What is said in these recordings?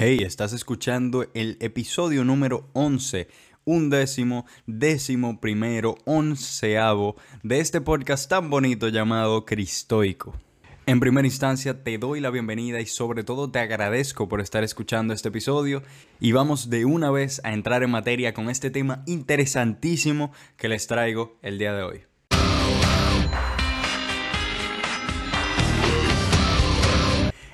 Hey, estás escuchando el episodio número 11, undécimo, décimo primero, onceavo de este podcast tan bonito llamado Cristoico. En primera instancia te doy la bienvenida y sobre todo te agradezco por estar escuchando este episodio y vamos de una vez a entrar en materia con este tema interesantísimo que les traigo el día de hoy.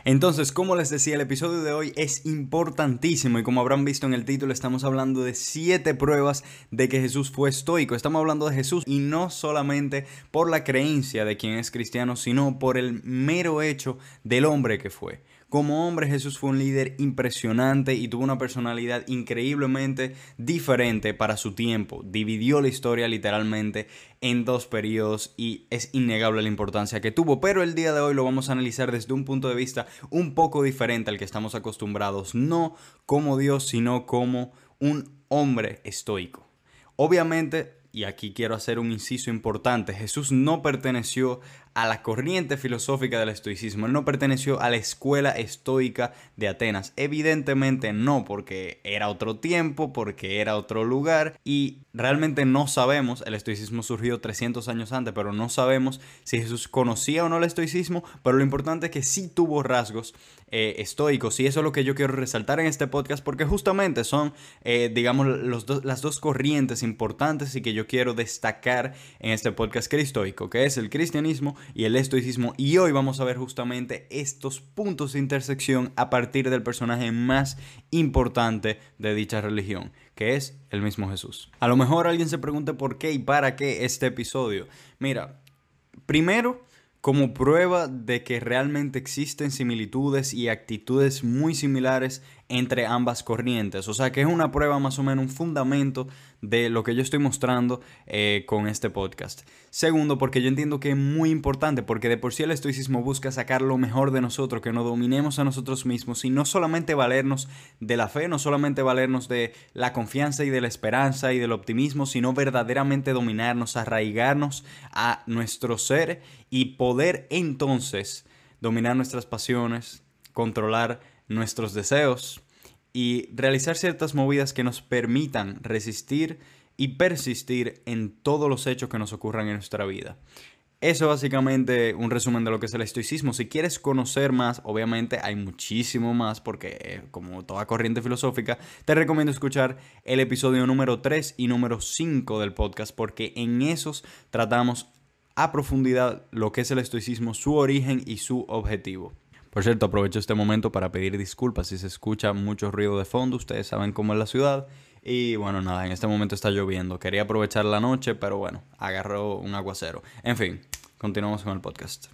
Entonces, como les decía, el episodio de hoy es importantísimo y como habrán visto en el título, estamos hablando de siete pruebas de que Jesús fue estoico. Estamos hablando de Jesús y no solamente por la creencia de quien es cristiano, sino por el mero hecho del hombre que fue. Como hombre Jesús fue un líder impresionante y tuvo una personalidad increíblemente diferente para su tiempo. Dividió la historia literalmente en dos periodos y es innegable la importancia que tuvo. Pero el día de hoy lo vamos a analizar desde un punto de vista un poco diferente al que estamos acostumbrados. No como Dios, sino como un hombre estoico. Obviamente y aquí quiero hacer un inciso importante, Jesús no perteneció a la corriente filosófica del estoicismo, él no perteneció a la escuela estoica de Atenas, evidentemente no, porque era otro tiempo, porque era otro lugar y realmente no sabemos, el estoicismo surgió 300 años antes, pero no sabemos si Jesús conocía o no el estoicismo, pero lo importante es que sí tuvo rasgos eh, estoicos y eso es lo que yo quiero resaltar en este podcast porque justamente son, eh, digamos, las dos corrientes importantes y que yo quiero destacar en este podcast cristoico, que es el cristianismo y el estoicismo y hoy vamos a ver justamente estos puntos de intersección a partir del personaje más importante de dicha religión que es el mismo Jesús. A lo mejor alguien se pregunte por qué y para qué este episodio. Mira, primero, como prueba de que realmente existen similitudes y actitudes muy similares entre ambas corrientes. O sea que es una prueba más o menos un fundamento de lo que yo estoy mostrando eh, con este podcast. Segundo, porque yo entiendo que es muy importante, porque de por sí el estoicismo busca sacar lo mejor de nosotros, que nos dominemos a nosotros mismos y no solamente valernos de la fe, no solamente valernos de la confianza y de la esperanza y del optimismo, sino verdaderamente dominarnos, arraigarnos a nuestro ser y poder entonces dominar nuestras pasiones, controlar nuestros deseos y realizar ciertas movidas que nos permitan resistir y persistir en todos los hechos que nos ocurran en nuestra vida. Eso básicamente un resumen de lo que es el estoicismo. Si quieres conocer más, obviamente hay muchísimo más porque eh, como toda corriente filosófica, te recomiendo escuchar el episodio número 3 y número 5 del podcast porque en esos tratamos a profundidad lo que es el estoicismo, su origen y su objetivo. Por cierto, aprovecho este momento para pedir disculpas si se escucha mucho ruido de fondo. Ustedes saben cómo es la ciudad. Y bueno, nada, en este momento está lloviendo. Quería aprovechar la noche, pero bueno, agarró un aguacero. En fin, continuamos con el podcast.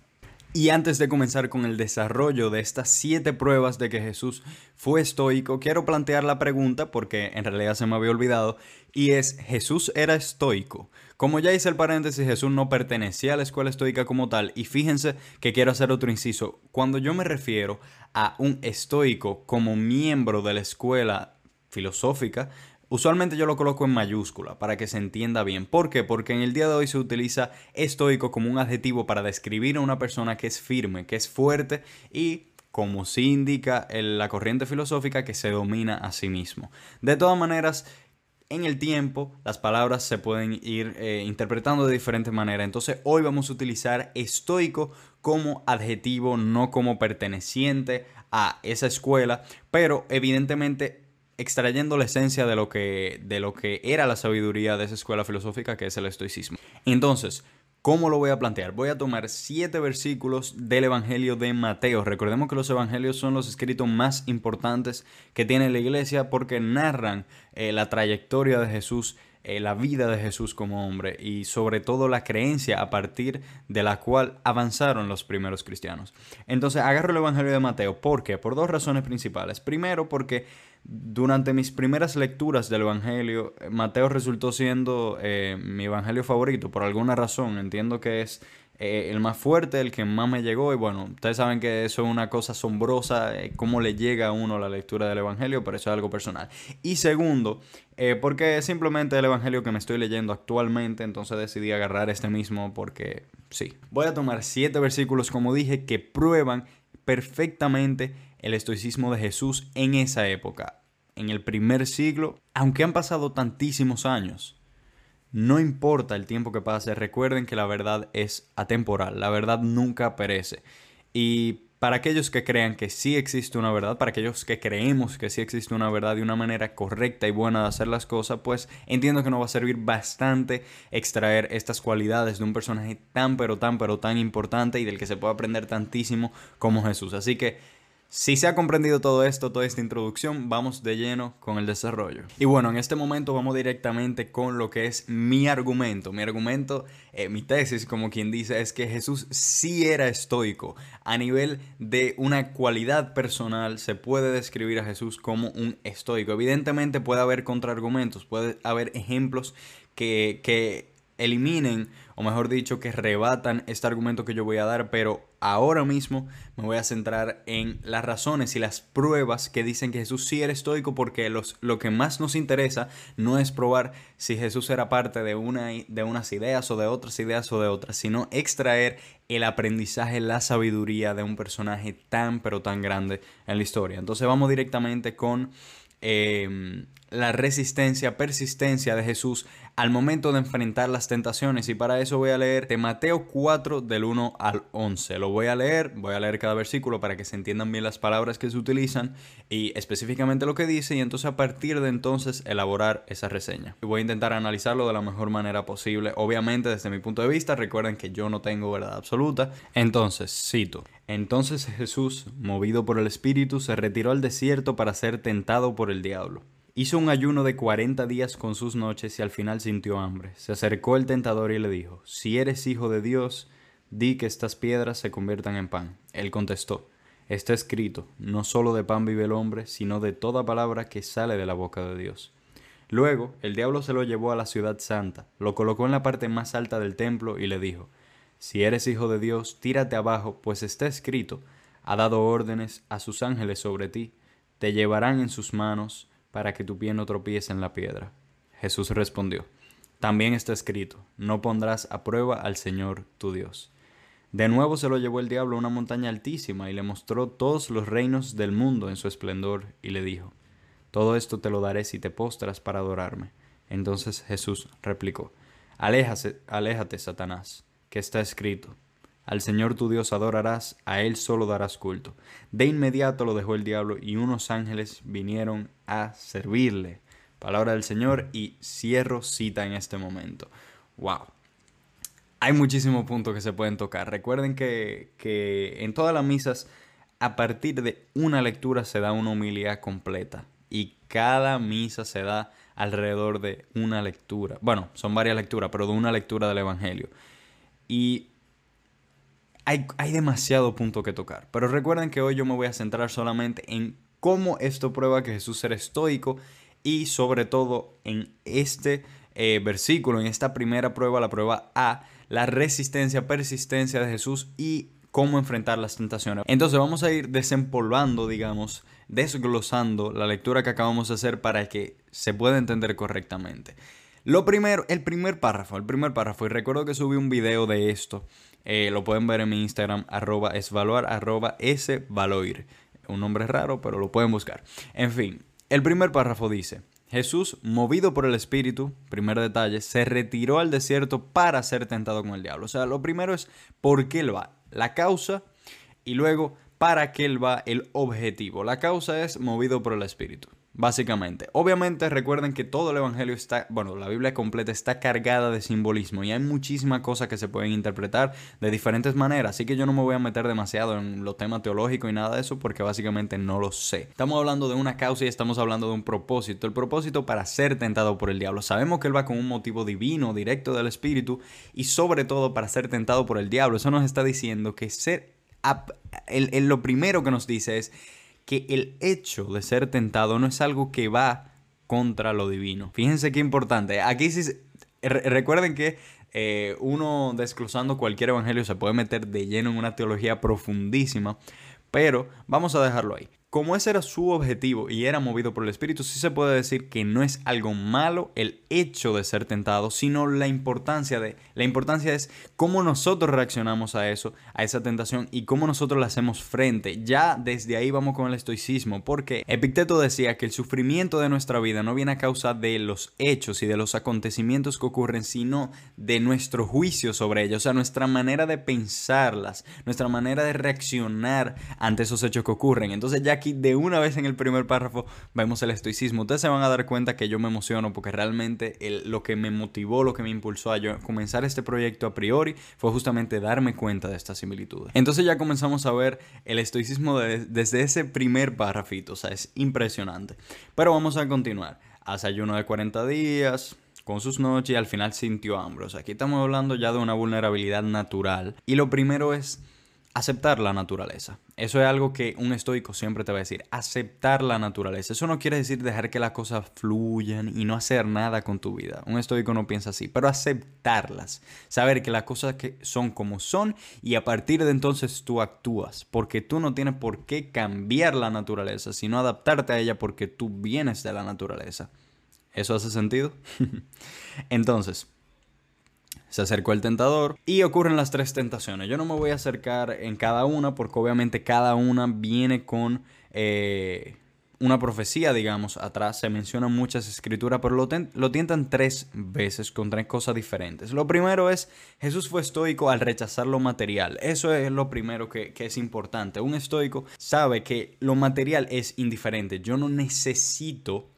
Y antes de comenzar con el desarrollo de estas siete pruebas de que Jesús fue estoico, quiero plantear la pregunta, porque en realidad se me había olvidado, y es, ¿Jesús era estoico? Como ya hice el paréntesis, Jesús no pertenecía a la escuela estoica como tal. Y fíjense que quiero hacer otro inciso. Cuando yo me refiero a un estoico como miembro de la escuela filosófica, Usualmente yo lo coloco en mayúscula para que se entienda bien. ¿Por qué? Porque en el día de hoy se utiliza estoico como un adjetivo para describir a una persona que es firme, que es fuerte y como sí indica la corriente filosófica que se domina a sí mismo. De todas maneras, en el tiempo las palabras se pueden ir eh, interpretando de diferentes maneras. Entonces hoy vamos a utilizar estoico como adjetivo, no como perteneciente a esa escuela, pero evidentemente extrayendo la esencia de lo que, de lo que era la sabiduría de esa escuela filosófica que es el estoicismo. Entonces, ¿Cómo lo voy a plantear? Voy a tomar siete versículos del Evangelio de Mateo. Recordemos que los Evangelios son los escritos más importantes que tiene la iglesia porque narran eh, la trayectoria de Jesús, eh, la vida de Jesús como hombre y sobre todo la creencia a partir de la cual avanzaron los primeros cristianos. Entonces agarro el Evangelio de Mateo. ¿Por qué? Por dos razones principales. Primero porque durante mis primeras lecturas del Evangelio, Mateo resultó siendo eh, mi Evangelio favorito por alguna razón. Entiendo que es eh, el más fuerte, el que más me llegó. Y bueno, ustedes saben que eso es una cosa asombrosa, eh, cómo le llega a uno la lectura del Evangelio, pero eso es algo personal. Y segundo, porque es simplemente el Evangelio que me estoy leyendo actualmente, entonces decidí agarrar este mismo porque sí. Voy a tomar siete versículos, como dije, que prueban perfectamente el estoicismo de Jesús en esa época, en el primer siglo, aunque han pasado tantísimos años. No importa el tiempo que pase, recuerden que la verdad es atemporal, la verdad nunca perece. Y para aquellos que crean que sí existe una verdad, para aquellos que creemos que sí existe una verdad y una manera correcta y buena de hacer las cosas, pues entiendo que nos va a servir bastante extraer estas cualidades de un personaje tan pero tan pero tan importante y del que se puede aprender tantísimo como Jesús. Así que si se ha comprendido todo esto, toda esta introducción, vamos de lleno con el desarrollo. Y bueno, en este momento vamos directamente con lo que es mi argumento. Mi argumento, eh, mi tesis, como quien dice, es que Jesús sí era estoico. A nivel de una cualidad personal, se puede describir a Jesús como un estoico. Evidentemente puede haber contraargumentos, puede haber ejemplos que, que eliminen o mejor dicho, que rebatan este argumento que yo voy a dar, pero ahora mismo me voy a centrar en las razones y las pruebas que dicen que Jesús sí era estoico, porque los, lo que más nos interesa no es probar si Jesús era parte de, una, de unas ideas o de otras ideas o de otras, sino extraer el aprendizaje, la sabiduría de un personaje tan pero tan grande en la historia. Entonces vamos directamente con Em, la resistencia, persistencia de Jesús al momento de enfrentar las tentaciones. Y para eso voy a leer de Mateo 4 del 1 al 11. Lo voy a leer, voy a leer cada versículo para que se entiendan bien las palabras que se utilizan y específicamente lo que dice y entonces a partir de entonces elaborar esa reseña. Voy a intentar analizarlo de la mejor manera posible. Obviamente desde mi punto de vista, recuerden que yo no tengo verdad absoluta. Entonces, cito. Entonces Jesús, movido por el Espíritu, se retiró al desierto para ser tentado por el diablo. Hizo un ayuno de cuarenta días con sus noches y al final sintió hambre. Se acercó el tentador y le dijo, Si eres hijo de Dios, di que estas piedras se conviertan en pan. Él contestó, Está escrito, no solo de pan vive el hombre, sino de toda palabra que sale de la boca de Dios. Luego, el diablo se lo llevó a la ciudad santa, lo colocó en la parte más alta del templo y le dijo, si eres hijo de Dios, tírate abajo, pues está escrito, ha dado órdenes a sus ángeles sobre ti, te llevarán en sus manos para que tu pie no tropiece en la piedra. Jesús respondió, también está escrito, no pondrás a prueba al Señor tu Dios. De nuevo se lo llevó el diablo a una montaña altísima y le mostró todos los reinos del mundo en su esplendor y le dijo, Todo esto te lo daré si te postras para adorarme. Entonces Jesús replicó, aléjate, Satanás que está escrito. Al Señor tu Dios adorarás, a Él solo darás culto. De inmediato lo dejó el diablo y unos ángeles vinieron a servirle. Palabra del Señor y cierro cita en este momento. ¡Wow! Hay muchísimos puntos que se pueden tocar. Recuerden que, que en todas las misas, a partir de una lectura se da una humildad completa. Y cada misa se da alrededor de una lectura. Bueno, son varias lecturas, pero de una lectura del Evangelio. Y hay, hay demasiado punto que tocar. Pero recuerden que hoy yo me voy a centrar solamente en cómo esto prueba que Jesús era estoico y sobre todo en este eh, versículo, en esta primera prueba, la prueba A, la resistencia, persistencia de Jesús y cómo enfrentar las tentaciones. Entonces vamos a ir desempolvando, digamos, desglosando la lectura que acabamos de hacer para que se pueda entender correctamente. Lo primero, el primer párrafo, el primer párrafo, y recuerdo que subí un video de esto, eh, lo pueden ver en mi Instagram, arroba esvaluar, arroba valoir. Un nombre raro, pero lo pueden buscar. En fin, el primer párrafo dice, Jesús, movido por el Espíritu, primer detalle, se retiró al desierto para ser tentado con el diablo. O sea, lo primero es por qué él va, la causa, y luego para qué él va, el objetivo. La causa es movido por el Espíritu. Básicamente. Obviamente recuerden que todo el Evangelio está, bueno, la Biblia completa está cargada de simbolismo y hay muchísimas cosas que se pueden interpretar de diferentes maneras, así que yo no me voy a meter demasiado en los temas teológicos y nada de eso porque básicamente no lo sé. Estamos hablando de una causa y estamos hablando de un propósito, el propósito para ser tentado por el diablo. Sabemos que él va con un motivo divino, directo del Espíritu y sobre todo para ser tentado por el diablo. Eso nos está diciendo que ser, el, lo primero que nos dice es que el hecho de ser tentado no es algo que va contra lo divino. Fíjense qué importante. Aquí sí, recuerden que eh, uno desglosando cualquier evangelio se puede meter de lleno en una teología profundísima, pero vamos a dejarlo ahí. Como ese era su objetivo y era movido por el Espíritu, sí se puede decir que no es algo malo el hecho de ser tentado, sino la importancia de la importancia es cómo nosotros reaccionamos a eso, a esa tentación y cómo nosotros la hacemos frente. Ya desde ahí vamos con el estoicismo, porque Epicteto decía que el sufrimiento de nuestra vida no viene a causa de los hechos y de los acontecimientos que ocurren, sino de nuestro juicio sobre ellos, o sea, nuestra manera de pensarlas, nuestra manera de reaccionar ante esos hechos que ocurren. Entonces ya aquí de una vez en el primer párrafo vemos el estoicismo. Ustedes se van a dar cuenta que yo me emociono porque realmente lo que me motivó, lo que me impulsó a yo comenzar este proyecto a priori fue justamente darme cuenta de estas similitudes. Entonces ya comenzamos a ver el estoicismo desde ese primer párrafito, o sea, es impresionante. Pero vamos a continuar. Hace ayuno de 40 días, con sus noches y al final sintió hambre. O sea, aquí estamos hablando ya de una vulnerabilidad natural. Y lo primero es aceptar la naturaleza. Eso es algo que un estoico siempre te va a decir, aceptar la naturaleza. Eso no quiere decir dejar que las cosas fluyan y no hacer nada con tu vida. Un estoico no piensa así, pero aceptarlas. Saber que las cosas que son como son y a partir de entonces tú actúas, porque tú no tienes por qué cambiar la naturaleza, sino adaptarte a ella porque tú vienes de la naturaleza. ¿Eso hace sentido? entonces, se acercó el tentador y ocurren las tres tentaciones. Yo no me voy a acercar en cada una porque obviamente cada una viene con eh, una profecía, digamos, atrás. Se mencionan muchas escrituras, pero lo, lo, tientan tres veces con tres cosas diferentes. Lo primero es, Jesús fue estoico al rechazar lo material. Eso es lo primero que, que es importante. Un estoico sabe que lo material es indiferente. Yo no necesito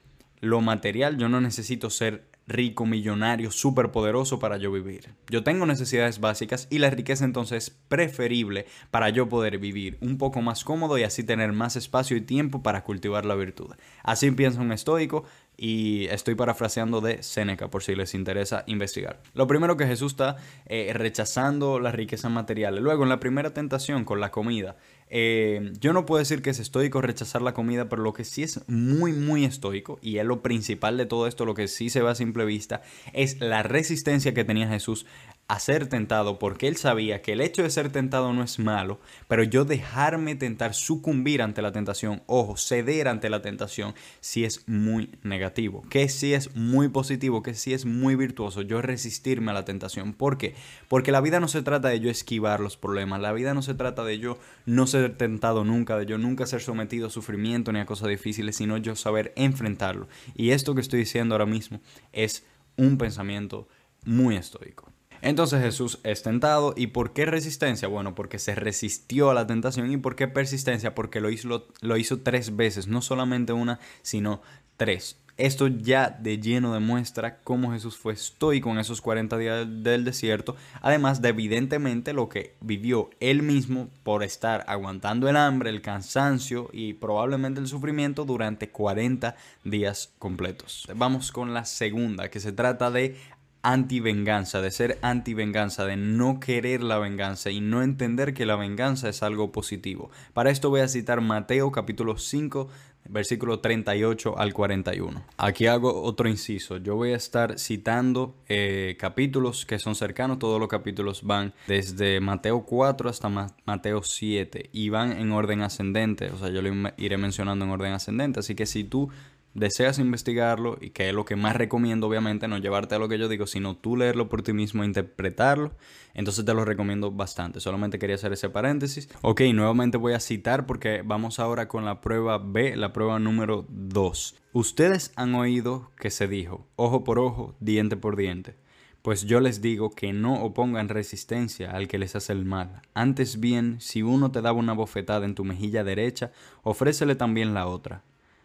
lo material, yo no necesito ser rico, millonario, súper poderoso para yo vivir. Yo tengo necesidades básicas y la riqueza entonces es preferible para yo poder vivir un poco más cómodo y así tener más espacio y tiempo para cultivar la virtud. Así piensa un estoico, y estoy parafraseando de Séneca por si les interesa investigar. Lo primero que Jesús está eh, rechazando las riquezas materiales. Luego, en la primera tentación con la comida, eh, yo no puedo decir que es estoico rechazar la comida, pero lo que sí es muy, muy estoico, y es lo principal de todo esto, lo que sí se ve a simple vista, es la resistencia que tenía Jesús a ser tentado porque él sabía que el hecho de ser tentado no es malo, pero yo dejarme tentar, sucumbir ante la tentación, ojo, ceder ante la tentación, sí es muy negativo, que sí es muy positivo, que sí es muy virtuoso, yo resistirme a la tentación. ¿Por qué? Porque la vida no se trata de yo esquivar los problemas, la vida no se trata de yo no ser tentado nunca, de yo nunca ser sometido a sufrimiento ni a cosas difíciles, sino yo saber enfrentarlo. Y esto que estoy diciendo ahora mismo es un pensamiento muy estoico. Entonces Jesús es tentado. ¿Y por qué resistencia? Bueno, porque se resistió a la tentación. ¿Y por qué persistencia? Porque lo hizo, lo hizo tres veces, no solamente una, sino tres. Esto ya de lleno demuestra cómo Jesús fue estoico en esos 40 días del desierto, además de evidentemente lo que vivió él mismo por estar aguantando el hambre, el cansancio y probablemente el sufrimiento durante 40 días completos. Vamos con la segunda, que se trata de anti-venganza, de ser anti-venganza, de no querer la venganza y no entender que la venganza es algo positivo. Para esto voy a citar Mateo capítulo 5, versículo 38 al 41. Aquí hago otro inciso. Yo voy a estar citando eh, capítulos que son cercanos. Todos los capítulos van desde Mateo 4 hasta Mateo 7 y van en orden ascendente. O sea, yo lo iré mencionando en orden ascendente. Así que si tú deseas investigarlo y que es lo que más recomiendo obviamente, no llevarte a lo que yo digo, sino tú leerlo por ti mismo, interpretarlo, entonces te lo recomiendo bastante. Solamente quería hacer ese paréntesis. Ok, nuevamente voy a citar porque vamos ahora con la prueba B, la prueba número 2. Ustedes han oído que se dijo, ojo por ojo, diente por diente. Pues yo les digo que no opongan resistencia al que les hace el mal. Antes bien, si uno te daba una bofetada en tu mejilla derecha, ofrécele también la otra.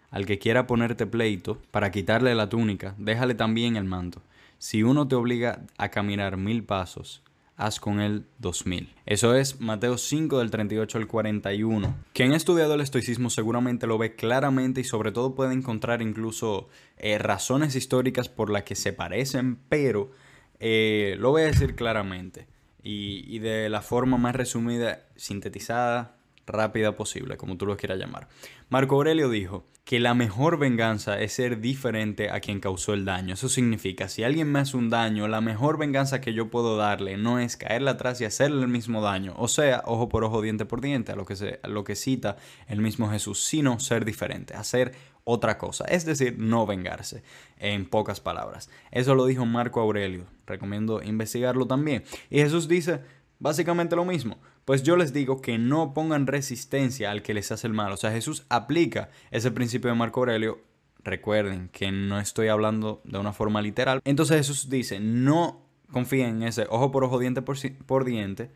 Al que quiera ponerte pleito para quitarle la túnica, déjale también el manto. Si uno te obliga a caminar mil pasos, haz con él dos mil. Eso es Mateo 5 del 38 al 41. Quien ha estudiado el estoicismo seguramente lo ve claramente y sobre todo puede encontrar incluso eh, razones históricas por las que se parecen, pero eh, lo voy a decir claramente y, y de la forma más resumida, sintetizada, rápida posible, como tú lo quieras llamar. Marco Aurelio dijo que la mejor venganza es ser diferente a quien causó el daño. Eso significa, si alguien me hace un daño, la mejor venganza que yo puedo darle no es caerle atrás y hacerle el mismo daño. O sea, ojo por ojo, diente por diente, a lo que, se, a lo que cita el mismo Jesús, sino ser diferente, hacer otra cosa. Es decir, no vengarse, en pocas palabras. Eso lo dijo Marco Aurelio. Recomiendo investigarlo también. Y Jesús dice básicamente lo mismo. Pues yo les digo que no pongan resistencia al que les hace el mal. O sea, Jesús aplica ese principio de Marco Aurelio. Recuerden que no estoy hablando de una forma literal. Entonces Jesús dice, no confíen en ese ojo por ojo, diente por, por diente,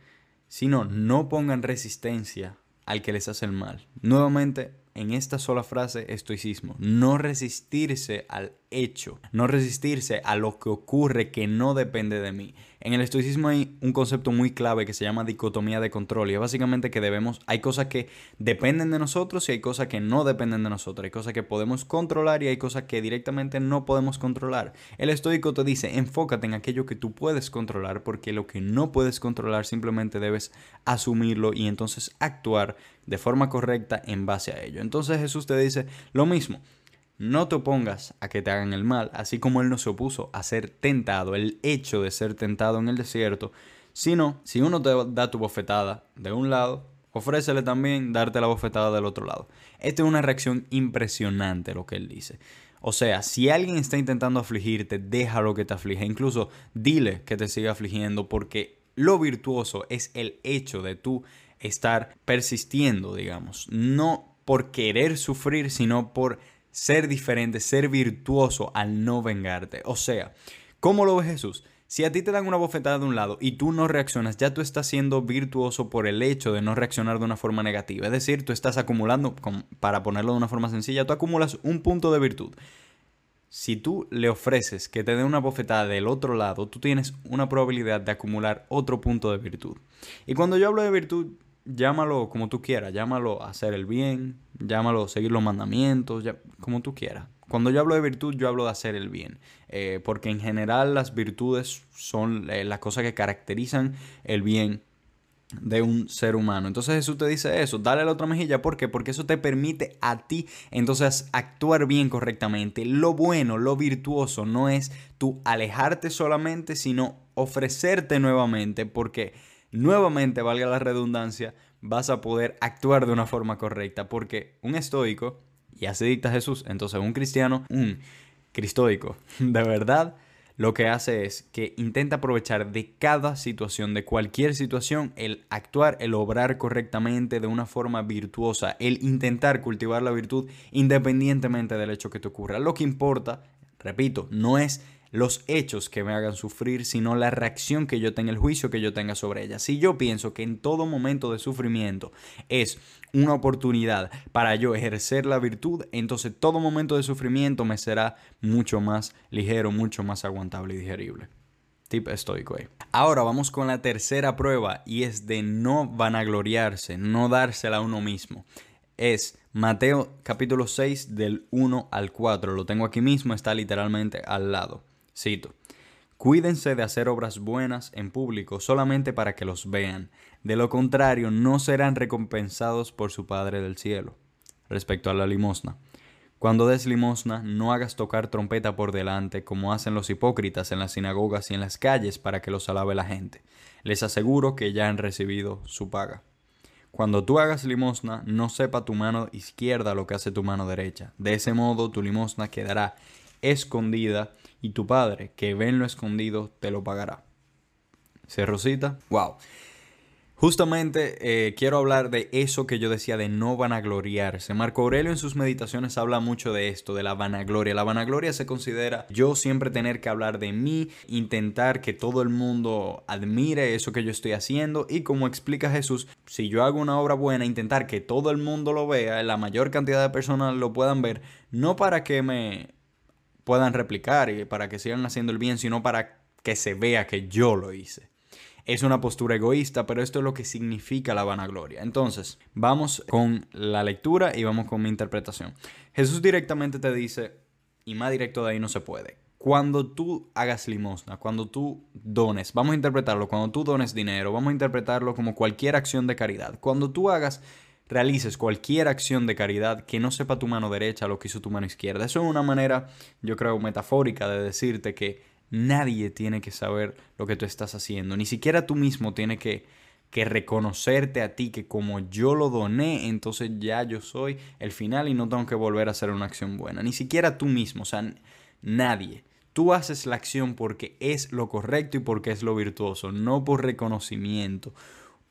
sino no pongan resistencia al que les hace el mal. Nuevamente, en esta sola frase estoicismo, no resistirse al hecho, no resistirse a lo que ocurre que no depende de mí. En el estoicismo hay un concepto muy clave que se llama dicotomía de control y es básicamente que debemos, hay cosas que dependen de nosotros y hay cosas que no dependen de nosotros, hay cosas que podemos controlar y hay cosas que directamente no podemos controlar. El estoico te dice, enfócate en aquello que tú puedes controlar porque lo que no puedes controlar simplemente debes asumirlo y entonces actuar de forma correcta en base a ello. Entonces Jesús te dice lo mismo. No te opongas a que te hagan el mal, así como Él no se opuso a ser tentado, el hecho de ser tentado en el desierto, sino si uno te da tu bofetada de un lado, ofrécele también darte la bofetada del otro lado. Esta es una reacción impresionante lo que Él dice. O sea, si alguien está intentando afligirte, déjalo que te aflige. Incluso dile que te siga afligiendo porque lo virtuoso es el hecho de tú estar persistiendo, digamos. No por querer sufrir, sino por ser diferente, ser virtuoso al no vengarte. O sea, ¿cómo lo ve Jesús? Si a ti te dan una bofetada de un lado y tú no reaccionas, ya tú estás siendo virtuoso por el hecho de no reaccionar de una forma negativa. Es decir, tú estás acumulando, para ponerlo de una forma sencilla, tú acumulas un punto de virtud. Si tú le ofreces que te dé una bofetada del otro lado, tú tienes una probabilidad de acumular otro punto de virtud. Y cuando yo hablo de virtud, llámalo como tú quieras, llámalo hacer el bien, llámalo seguir los mandamientos, como tú quieras. Cuando yo hablo de virtud, yo hablo de hacer el bien, eh, porque en general las virtudes son eh, las cosas que caracterizan el bien de un ser humano. Entonces Jesús te dice eso, dale la otra mejilla, ¿por qué? Porque eso te permite a ti entonces actuar bien correctamente. Lo bueno, lo virtuoso no es tú alejarte solamente, sino ofrecerte nuevamente, porque nuevamente, valga la redundancia, vas a poder actuar de una forma correcta. Porque un estoico, y así dicta Jesús, entonces un cristiano, un cristoico, de verdad, lo que hace es que intenta aprovechar de cada situación, de cualquier situación, el actuar, el obrar correctamente de una forma virtuosa, el intentar cultivar la virtud independientemente del hecho que te ocurra. Lo que importa, repito, no es los hechos que me hagan sufrir, sino la reacción que yo tenga, el juicio que yo tenga sobre ella. Si yo pienso que en todo momento de sufrimiento es una oportunidad para yo ejercer la virtud, entonces todo momento de sufrimiento me será mucho más ligero, mucho más aguantable y digerible. Tip estoico ahí. Ahora vamos con la tercera prueba y es de no vanagloriarse, no dársela a uno mismo. Es Mateo capítulo 6 del 1 al 4. Lo tengo aquí mismo, está literalmente al lado. Cito. Cuídense de hacer obras buenas en público solamente para que los vean. De lo contrario, no serán recompensados por su Padre del cielo. Respecto a la limosna. Cuando des limosna, no hagas tocar trompeta por delante como hacen los hipócritas en las sinagogas y en las calles para que los alabe la gente. Les aseguro que ya han recibido su paga. Cuando tú hagas limosna, no sepa tu mano izquierda lo que hace tu mano derecha. De ese modo tu limosna quedará escondida y tu Padre, que ve lo escondido, te lo pagará. Cerrosita, wow. Justamente eh, quiero hablar de eso que yo decía de no vanagloriarse. Marco Aurelio en sus meditaciones habla mucho de esto, de la vanagloria. La vanagloria se considera yo siempre tener que hablar de mí, intentar que todo el mundo admire eso que yo estoy haciendo y como explica Jesús, si yo hago una obra buena, intentar que todo el mundo lo vea, la mayor cantidad de personas lo puedan ver, no para que me puedan replicar y para que sigan haciendo el bien, sino para que se vea que yo lo hice. Es una postura egoísta, pero esto es lo que significa la vanagloria. Entonces, vamos con la lectura y vamos con mi interpretación. Jesús directamente te dice, y más directo de ahí no se puede, cuando tú hagas limosna, cuando tú dones, vamos a interpretarlo, cuando tú dones dinero, vamos a interpretarlo como cualquier acción de caridad. Cuando tú hagas realices cualquier acción de caridad que no sepa tu mano derecha lo que hizo tu mano izquierda. Eso es una manera, yo creo, metafórica de decirte que nadie tiene que saber lo que tú estás haciendo. Ni siquiera tú mismo tienes que, que reconocerte a ti que como yo lo doné, entonces ya yo soy el final y no tengo que volver a hacer una acción buena. Ni siquiera tú mismo, o sea, nadie. Tú haces la acción porque es lo correcto y porque es lo virtuoso, no por reconocimiento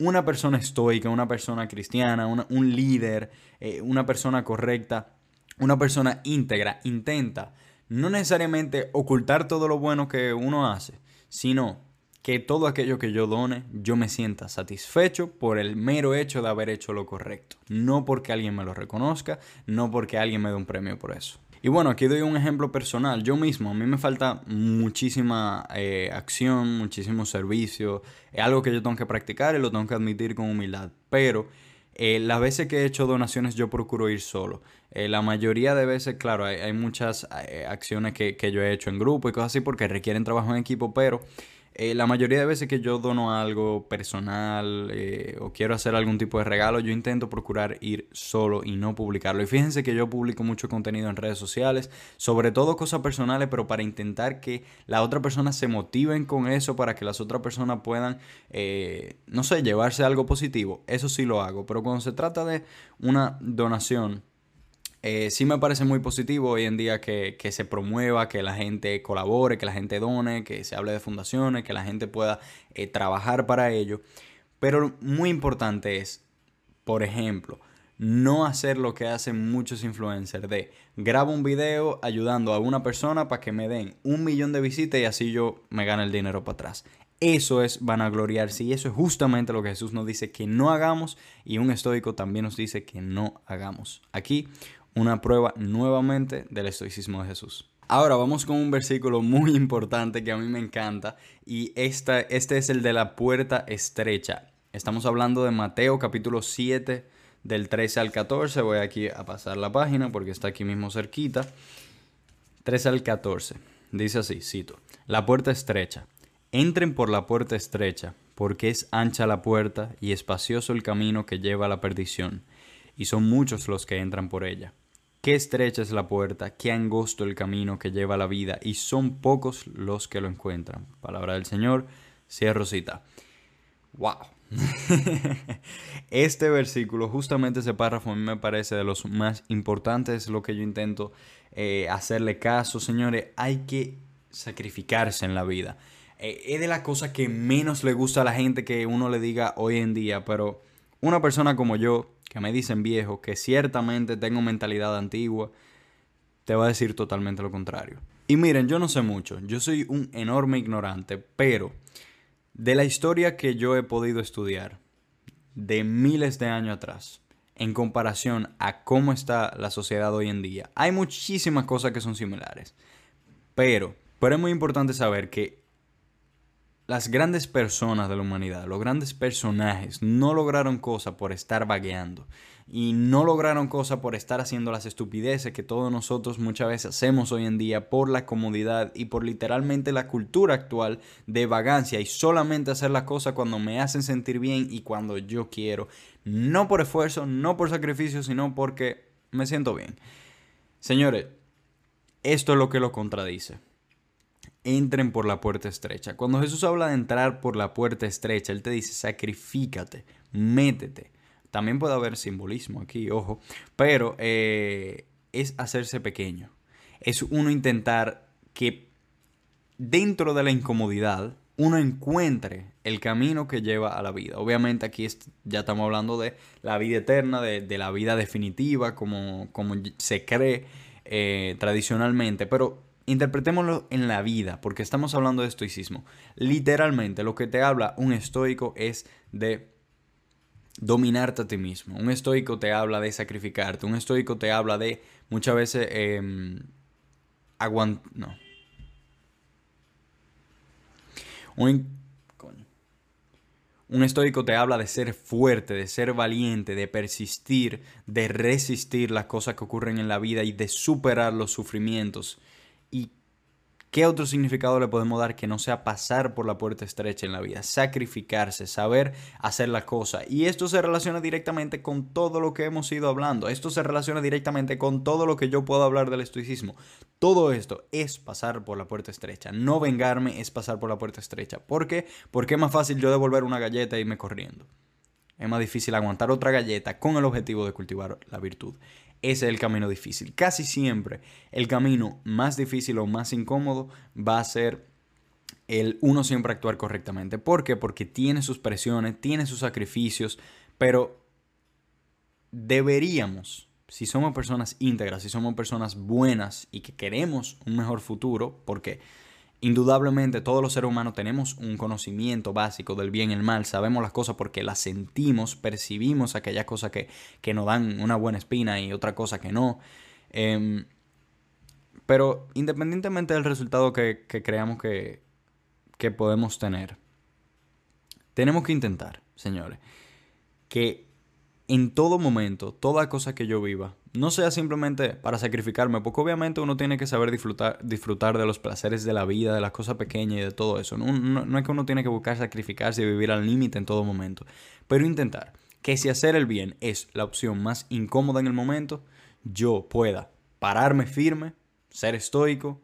una persona estoica, una persona cristiana, un líder, eh, una persona correcta, una persona íntegra, intenta no necesariamente ocultar todo lo bueno que uno hace, sino que todo aquello que yo done, yo me sienta satisfecho por el mero hecho de haber hecho lo correcto. No porque alguien me lo reconozca, no porque alguien me dé un premio por eso. Y bueno, aquí doy un ejemplo personal. Yo mismo, a mí me falta muchísima eh, acción, muchísimo servicio. Es algo que yo tengo que practicar y lo tengo que admitir con humildad. Pero eh, las veces que he hecho donaciones yo procuro ir solo. Eh, la mayoría de veces, claro, hay, hay muchas acciones que, que, yo he hecho en grupo y cosas así porque requieren trabajo en equipo, pero eh, la mayoría de veces que yo dono algo personal eh, o quiero hacer algún tipo de regalo, yo intento procurar ir solo y no publicarlo. Y fíjense que yo publico mucho contenido en redes sociales, sobre todo cosas personales, pero para intentar que la otra persona se motiven con eso, para que las otras personas puedan, eh, no sé, llevarse algo positivo. Eso sí lo hago. Pero cuando se trata de una donación, eh, sí me parece muy positivo hoy en día que, se promueva, que la gente colabore, que la gente done, que se hable de fundaciones, que la gente pueda eh, trabajar para ello. Pero muy importante es, por ejemplo, no hacer lo que hacen muchos influencers de grabo un video ayudando a una persona para que me den un millón de visitas y así yo me gane el dinero para atrás. Eso es vanagloriarse y eso es justamente lo que Jesús nos dice que no hagamos y un estoico también nos dice que no hagamos. Aquí una prueba nuevamente del estoicismo de Jesús. Ahora vamos con un versículo muy importante que a mí me encanta y esta, este es el de la puerta estrecha. Estamos hablando de Mateo capítulo 7 del 13 al 14. Voy aquí a pasar la página porque está aquí mismo cerquita. 13 al 14. Dice así, cito, la puerta estrecha. Entren por la puerta estrecha, porque es ancha la puerta y espacioso el camino que lleva a la perdición, y son muchos los que entran por ella. Qué estrecha es la puerta, qué angosto el camino que lleva la vida, y son pocos los que lo encuentran. Palabra del Señor, cierro cita. ¡Wow! este versículo, justamente ese párrafo, a mí me parece de los más importantes, lo que yo intento eh, hacerle caso. Señores, hay que sacrificarse en la vida. Eh, es de la cosa que menos le gusta a la gente que uno le diga hoy en día, pero una persona como yo, que me dicen viejo, que ciertamente tengo mentalidad antigua, te va a decir totalmente lo contrario. Y miren, yo no sé mucho, yo soy un enorme ignorante, pero de la historia que yo he podido estudiar de miles de años atrás, en comparación a cómo está la sociedad hoy en día, hay muchísimas cosas que son similares. Pero, pero es muy importante saber que las grandes personas de la humanidad, los grandes personajes, no lograron cosas por estar vagueando. Y no lograron cosas por estar haciendo las estupideces que todos nosotros muchas veces hacemos hoy en día por la comodidad y por literalmente la cultura actual de vagancia y solamente hacer las cosas cuando me hacen sentir bien y cuando yo quiero. No por esfuerzo, no por sacrificio, sino porque me siento bien. Señores, esto es lo que lo contradice entren por la puerta estrecha. Cuando Jesús habla de entrar por la puerta estrecha, Él te dice, sacrifícate, métete. También puede haber simbolismo aquí, ojo, pero eh, es hacerse pequeño. Es uno intentar que dentro de la incomodidad uno encuentre el camino que lleva a la vida. Obviamente aquí ya estamos hablando de la vida eterna, de, la vida definitiva, como, como se cree eh, tradicionalmente, pero Interpretémoslo en la vida, porque estamos hablando de estoicismo. Literalmente, lo que te habla un estoico es de dominarte a ti mismo. Un estoico te habla de sacrificarte. Un estoico te habla de muchas veces eh, aguantar. No. Un estoico te habla de ser fuerte, de ser valiente, de persistir, de resistir las cosas que ocurren en la vida y de superar los sufrimientos ¿Qué otro significado le podemos dar que no sea pasar por la puerta estrecha en la vida? Sacrificarse, saber hacer la cosa. Y esto se relaciona directamente con todo lo que hemos ido hablando. Esto se relaciona directamente con todo lo que yo puedo hablar del estoicismo. Todo esto es pasar por la puerta estrecha. No vengarme es pasar por la puerta estrecha. ¿Por qué? Porque es más fácil yo devolver una galleta e irme corriendo. Es más difícil aguantar otra galleta con el objetivo de cultivar la virtud ese es el camino difícil. Casi siempre el camino más difícil o más incómodo va a ser el uno siempre actuar correctamente. ¿Por qué? Porque tiene sus presiones, tiene sus sacrificios, pero deberíamos, si somos personas íntegras, si somos personas buenas y que queremos un mejor futuro, porque Indudablemente todos los seres humanos tenemos un conocimiento básico del bien y el mal, sabemos las cosas porque las sentimos, percibimos aquellas cosas que, nos dan una buena espina y otra cosa que no. Em, pero independientemente del resultado que, creamos que, que podemos tener, tenemos que intentar, señores, que en todo momento, toda cosa que yo viva, no sea simplemente para sacrificarme, porque obviamente uno tiene que saber disfrutar, disfrutar de los placeres de la vida, de las cosas pequeñas y de todo eso. No, no es que uno tiene que buscar sacrificarse y vivir al límite en todo momento, pero intentar que si hacer el bien es la opción más incómoda en el momento, yo pueda pararme firme, ser estoico,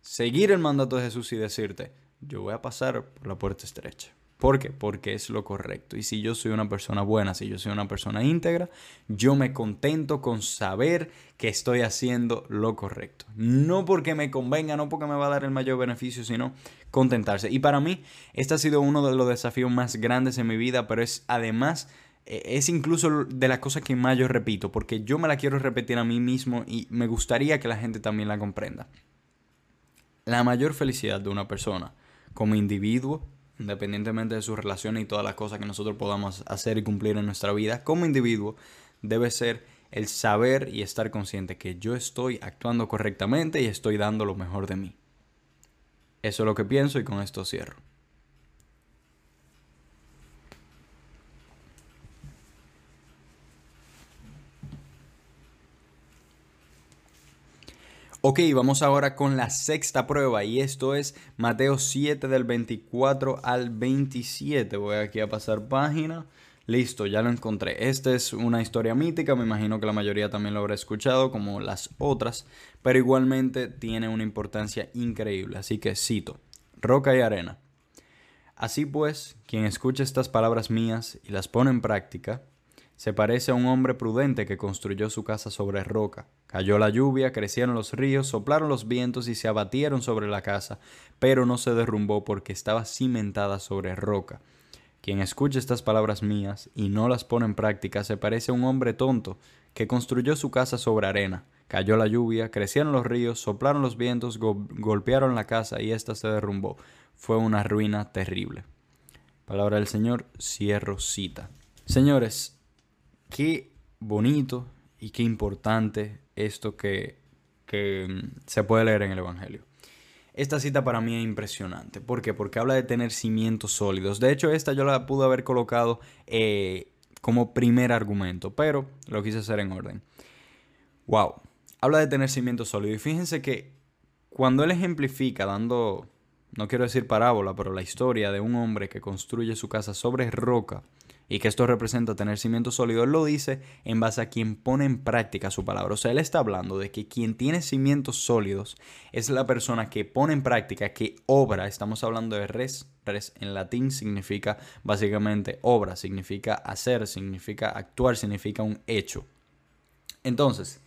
seguir el mandato de Jesús y decirte, yo voy a pasar por la puerta estrecha. ¿Por qué? Porque es lo correcto. Y si yo soy una persona buena, si yo soy una persona íntegra, yo me contento con saber que estoy haciendo lo correcto. No porque me convenga, no porque me va a dar el mayor beneficio, sino contentarse. Y para mí, este ha sido uno de los desafíos más grandes en mi vida, pero es además e, es incluso de las cosas que más yo repito, porque yo me la quiero repetir a mí mismo y me gustaría que la gente también la comprenda. La mayor felicidad de una persona como individuo independientemente de sus relaciones y todas las cosas que nosotros podamos hacer y cumplir en nuestra vida, como individuo, debe ser el saber y estar consciente que yo estoy actuando correctamente y estoy dando lo mejor de mí. Eso es lo que pienso y con esto cierro. Ok, vamos ahora con la sexta prueba y esto es Mateo 7 del 24 al 27. Voy aquí a pasar página. Listo, ya lo encontré. Esta es una historia mítica, me imagino que la mayoría también lo habrá escuchado como las otras, pero igualmente tiene una importancia increíble. Así que cito, roca y arena. Así pues, quien escucha estas palabras mías y las pone en práctica, se parece a un hombre prudente que construyó su casa sobre roca. Cayó la lluvia, crecieron los ríos, soplaron los vientos y se abatieron sobre la casa, pero no se derrumbó porque estaba cimentada sobre roca. Quien escucha estas palabras mías y no las pone en práctica se parece a un hombre tonto que construyó su casa sobre arena. Cayó la lluvia, crecieron los ríos, soplaron los vientos, golpearon la casa y ésta se derrumbó. Fue una ruina terrible. Palabra del Señor, cierro cita. Señores, qué bonito y qué importante esto que, mm, se puede leer en el Evangelio. Esta cita para mí es impresionante. ¿Por qué? Porque habla de tener cimientos sólidos. De hecho, esta yo la pude haber colocado eh, como primer argumento, pero lo quise hacer en orden. Wow. Habla de tener cimientos sólidos. Y fíjense que cuando él ejemplifica, dando, no quiero decir parábola, pero la historia de un hombre que construye su casa sobre roca, y que esto representa tener cimientos sólidos, lo dice en base a quien pone en práctica su palabra. O sea, él está hablando de que quien tiene cimientos sólidos es la persona que pone en práctica, que obra. Estamos hablando de res. Res en latín significa básicamente obra, significa hacer, significa actuar, significa un hecho. Entonces,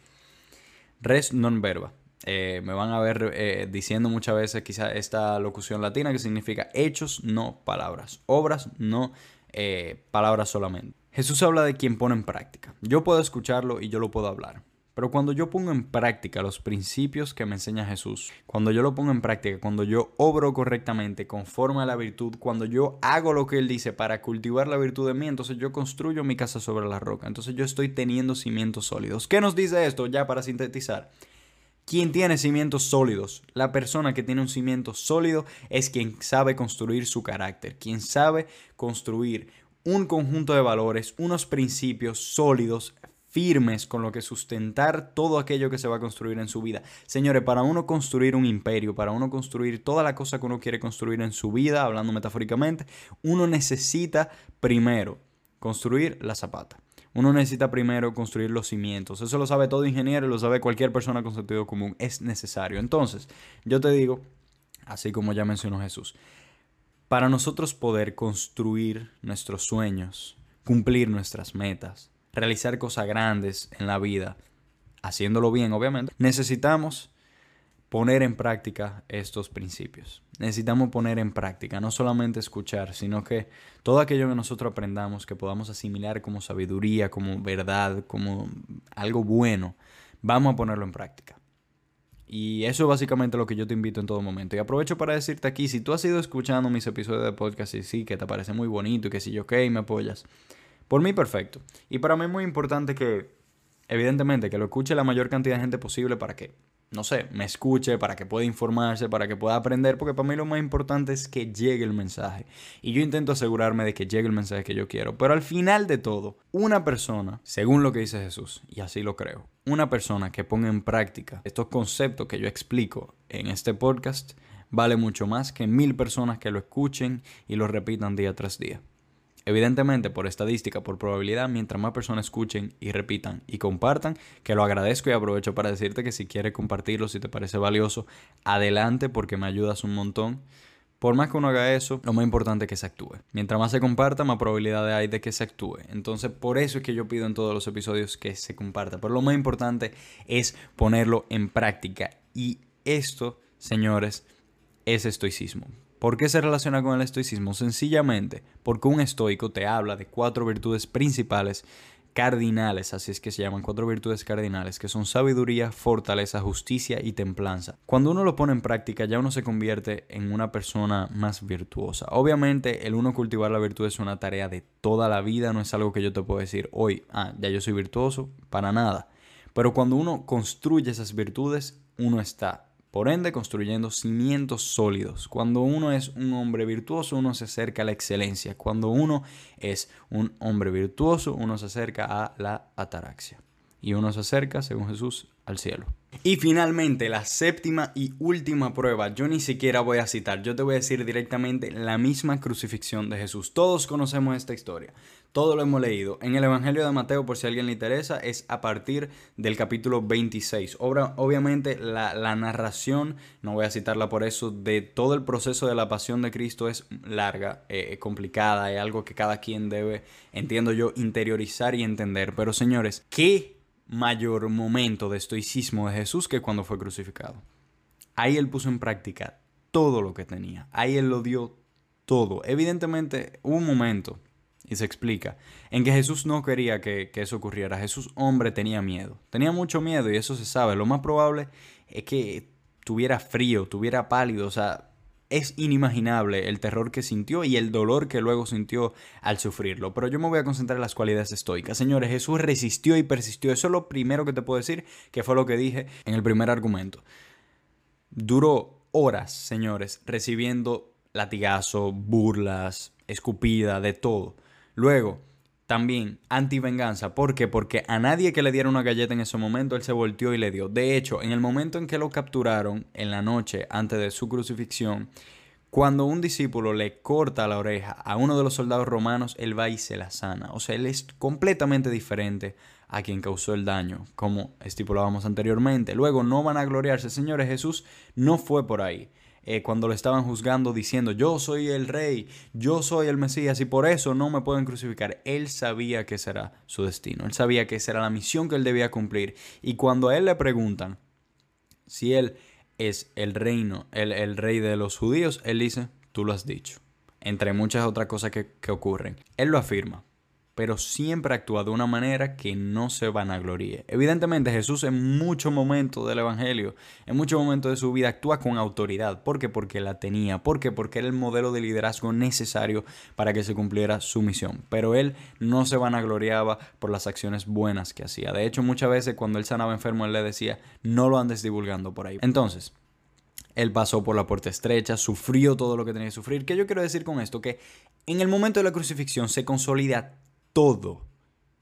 res non verba. Eh, me van a ver eh, diciendo muchas veces quizá esta locución latina que significa hechos, no palabras. Obras, no eh, palabras solamente. Jesús habla de quien pone en práctica. Yo puedo escucharlo y yo lo puedo hablar. Pero cuando yo pongo en práctica los principios que me enseña Jesús, cuando yo lo pongo en práctica, cuando yo obro correctamente conforme a la virtud, cuando yo hago lo que Él dice para cultivar la virtud de mí, entonces yo construyo mi casa sobre la roca. Entonces yo estoy teniendo cimientos sólidos. ¿Qué nos dice esto ya para sintetizar? ¿Quién tiene cimientos sólidos? La persona que tiene un cimiento sólido es quien sabe construir su carácter, quien sabe construir un conjunto de valores, unos principios sólidos, firmes con lo que sustentar todo aquello que se va a construir en su vida. Señores, para uno construir un imperio, para uno construir toda la cosa que uno quiere construir en su vida, hablando metafóricamente, uno necesita primero construir la zapata. Uno necesita primero construir los cimientos. Eso lo sabe todo ingeniero lo sabe cualquier persona con sentido común. Es necesario. Entonces, yo te digo, así como ya mencionó Jesús, para nosotros poder construir nuestros sueños, cumplir nuestras metas, realizar cosas grandes en la vida, haciéndolo bien, obviamente, necesitamos poner en práctica estos principios. Necesitamos poner en práctica, no solamente escuchar, sino que todo aquello que nosotros aprendamos, que podamos asimilar como sabiduría, como verdad, como algo bueno, vamos a ponerlo en práctica. Y eso es básicamente lo que yo te invito en todo momento. Y aprovecho para decirte aquí, si tú has ido escuchando mis episodios de podcast y sí, que te parece muy bonito y que si yo, ok, me apoyas, por mí, perfecto. Y para mí es muy importante que, evidentemente, que lo escuche la mayor cantidad de gente posible para que, no sé, me escuche, para que pueda informarse, para que pueda aprender, porque para mí lo más importante es que llegue el mensaje. Y yo intento asegurarme de que llegue el mensaje que yo quiero. Pero al final de todo, una persona, según lo que dice Jesús, y así lo creo, una persona que ponga en práctica estos conceptos que yo explico en este podcast, vale mucho más que mil personas que lo escuchen y lo repitan día tras día. Evidentemente, por estadística, por probabilidad, mientras más personas escuchen y repitan y compartan, que lo agradezco y aprovecho para decirte que si quieres compartirlo, si te parece valioso, adelante porque me ayudas un montón. Por más que uno haga eso, lo más importante es que se actúe. Mientras más se comparta, más probabilidad hay de que se actúe. Entonces, por eso es que yo pido en todos los episodios que se comparta. Pero lo más importante es ponerlo en práctica. Y esto, señores, es estoicismo. ¿Por qué se relaciona con el estoicismo? Sencillamente porque un estoico te habla de cuatro virtudes principales cardinales, así es que se llaman cuatro virtudes cardinales, que son sabiduría, fortaleza, justicia y templanza. Cuando uno lo pone en práctica, ya uno se convierte en una persona más virtuosa. Obviamente, el uno cultivar la virtud es una tarea de toda la vida, no es algo que yo te puedo decir hoy, ah, ya yo soy virtuoso, para nada. Pero cuando uno construye esas virtudes, uno está por ende, construyendo cimientos sólidos. Cuando uno es un hombre virtuoso, uno se acerca a la excelencia. Cuando uno es un hombre virtuoso, uno se acerca a la ataraxia. Y uno se acerca, según Jesús, al cielo. Y finalmente, la séptima y última prueba, yo ni siquiera voy a citar, yo te voy a decir directamente la misma crucifixión de Jesús. Todos conocemos esta historia, todo lo hemos leído. En el Evangelio de Mateo, por si a alguien le interesa, es a partir del capítulo 26. obviamente la, narración, no voy a citarla por eso, de todo el proceso de la pasión de Cristo es larga, eh, complicada, es algo que cada quien debe, entiendo yo, interiorizar y entender. Pero señores, ¿qué mayor momento de estoicismo de Jesús que cuando fue crucificado. Ahí él puso en práctica todo lo que tenía. Ahí él lo dio todo. Evidentemente hubo un momento, y se explica, en que Jesús no quería que, que, eso ocurriera. Jesús, hombre, tenía miedo. Tenía mucho miedo y eso se sabe. Lo más probable es que tuviera frío, tuviera pálido, o sea, es inimaginable el terror que sintió y el dolor que luego sintió al sufrirlo. Pero yo me voy a concentrar en las cualidades estoicas. Señores, Jesús resistió y persistió. Eso es lo primero que te puedo decir, que fue lo que dije en el primer argumento. Duró horas, señores, recibiendo latigazo, burlas, escupida, de todo. Luego, también anti-venganza. ¿Por qué? Porque a nadie que le diera una galleta en ese momento, él se volteó y le dio. De hecho, en el momento en que lo capturaron, en la noche antes de su crucifixión, cuando un discípulo le corta la oreja a uno de los soldados romanos, él va y se la sana. O sea, él es completamente diferente a quien causó el daño, como estipulábamos anteriormente. Luego, no van a gloriarse. Señores, Jesús no fue por ahí. Eh, cuando lo estaban juzgando diciendo, yo soy el rey, yo soy el Mesías y por eso no me pueden crucificar. Él sabía que será su destino, él sabía que esa era la misión que él debía cumplir. Y cuando a él le preguntan si él es el reino, el, el rey de los judíos, él dice, tú lo has dicho. Entre muchas otras cosas que, que ocurren. Él lo afirma pero siempre actúa de una manera que no se vanagloríe. Evidentemente Jesús en muchos momentos del Evangelio, en muchos momentos de su vida actúa con autoridad. ¿Por qué? Porque la tenía. ¿Por qué? Porque era el modelo de liderazgo necesario para que se cumpliera su misión. Pero él no se vanagloriaba por las acciones buenas que hacía. De hecho, muchas veces cuando él sanaba enfermo, él le decía, no lo andes divulgando por ahí. Entonces, él pasó por la puerta estrecha, sufrió todo lo que tenía que sufrir. ¿Qué yo quiero decir con esto? Que en el momento de la crucifixión se consolida todo,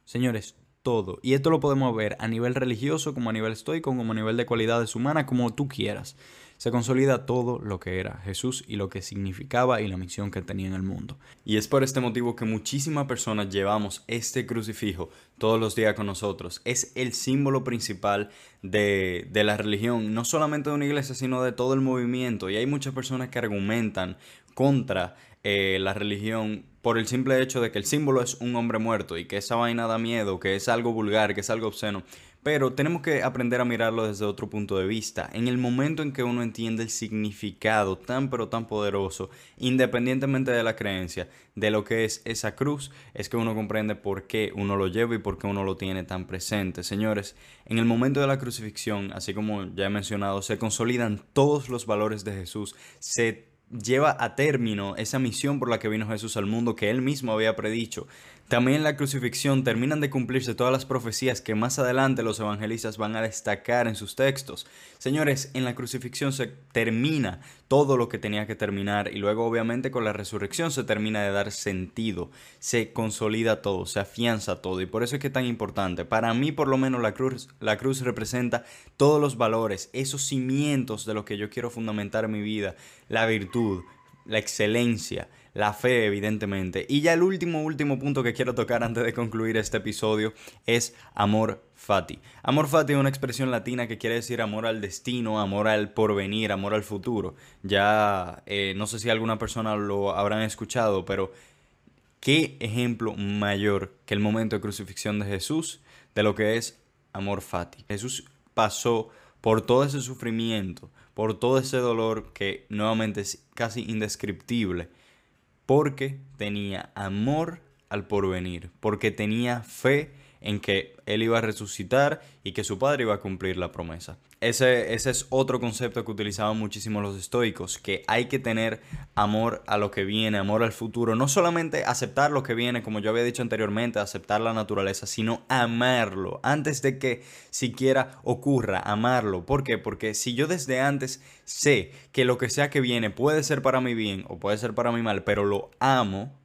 señores, todo. Y esto lo podemos ver a nivel religioso, como a nivel estoico, como a nivel de cualidades humanas, como tú quieras. Se consolida todo lo que era Jesús y lo que significaba y la misión que tenía en el mundo. Y es por este motivo que muchísimas personas llevamos este crucifijo todos los días con nosotros. Es el símbolo principal de, de la religión, no solamente de una iglesia, sino de todo el movimiento. Y hay muchas personas que argumentan contra eh, la religión por el simple hecho de que el símbolo es un hombre muerto y que esa vaina da miedo, que es algo vulgar, que es algo obsceno. Pero tenemos que aprender a mirarlo desde otro punto de vista. En el momento en que uno entiende el significado tan pero tan poderoso, independientemente de la creencia, de lo que es esa cruz, es que uno comprende por qué uno lo lleva y por qué uno lo tiene tan presente. Señores, en el momento de la crucifixión, así como ya he mencionado, se consolidan todos los valores de Jesús, se lleva a término esa misión por la que vino Jesús al mundo que él mismo había predicho. También en la crucifixión terminan de cumplirse todas las profecías que más adelante los evangelistas van a destacar en sus textos. Señores, en la crucifixión se termina todo lo que tenía que terminar y luego obviamente con la resurrección se termina de dar sentido, se consolida todo, se afianza todo y por eso es que es tan importante. Para mí por lo menos la cruz, la cruz representa todos los valores, esos cimientos de lo que yo quiero fundamentar en mi vida, la virtud, la excelencia, la fe, evidentemente. Y ya el último, último punto que quiero tocar antes de concluir este episodio es amor fati. Amor fati es una expresión latina que quiere decir amor al destino, amor al porvenir, amor al futuro. Ya eh, no sé si alguna persona lo habrán escuchado, pero ¿qué ejemplo mayor que el momento de crucifixión de Jesús de lo que es amor fati? Jesús pasó por todo ese sufrimiento, por todo ese dolor que nuevamente es casi indescriptible porque tenía amor al porvenir, porque tenía fe en que él iba a resucitar y que su padre iba a cumplir la promesa. Ese, ese, es otro concepto que utilizaban muchísimo los estoicos, que hay que tener amor a lo que viene, amor al futuro, no solamente aceptar lo que viene, como yo había dicho anteriormente, aceptar la naturaleza, sino amarlo, antes de que siquiera ocurra, amarlo. ¿Por qué? Porque si yo desde antes sé que lo que sea que viene puede ser para mi bien o puede ser para mi mal, pero lo amo,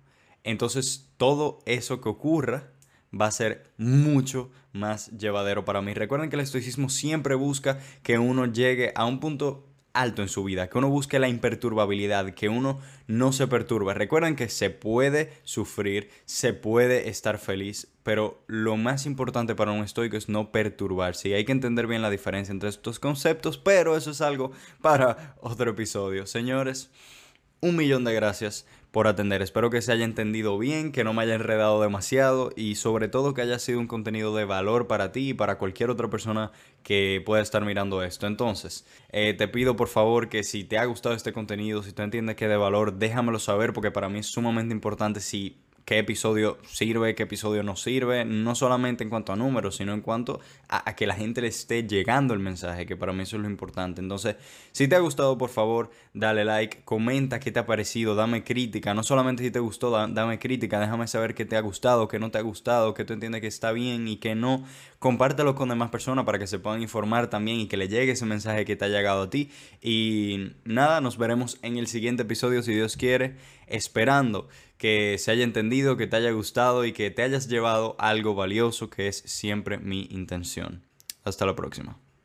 entonces todo eso que ocurra va a ser mucho más llevadero para mí. Recuerden que el estoicismo siempre busca que uno llegue a un punto alto en su vida, que uno busque la imperturbabilidad, que uno no se perturbe. Recuerden que se puede sufrir, se puede estar feliz, pero lo más importante para un estoico es no perturbarse. Y hay que entender bien la diferencia entre estos conceptos, pero eso es algo para otro episodio. Señores, un millón de gracias por atender. Espero que se haya entendido bien, que no me haya enredado demasiado y sobre todo que haya sido un contenido de valor para ti y para cualquier otra persona que pueda estar mirando esto. Entonces, eh, te pido por favor que si te ha gustado este contenido, si tú entiendes que es de valor, déjamelo saber porque para mí es sumamente importante si qué episodio sirve, qué episodio no sirve, no solamente en cuanto a números, sino en cuanto a, que la gente le esté llegando el mensaje, que para mí eso es lo importante. Entonces, si te ha gustado, por favor, dale like, comenta qué te ha parecido, dame crítica, no solamente si te gustó, dame crítica, déjame saber qué te ha gustado, qué no te ha gustado, qué tú entiendes que está bien y qué no. Compártelo con demás personas para que se puedan informar también y que le llegue ese mensaje que te ha llegado a ti. Y nada, nos veremos en el siguiente episodio, si Dios quiere, esperando que se haya entendido, que te haya gustado y que te hayas llevado algo valioso que es siempre mi intención. Hasta la próxima.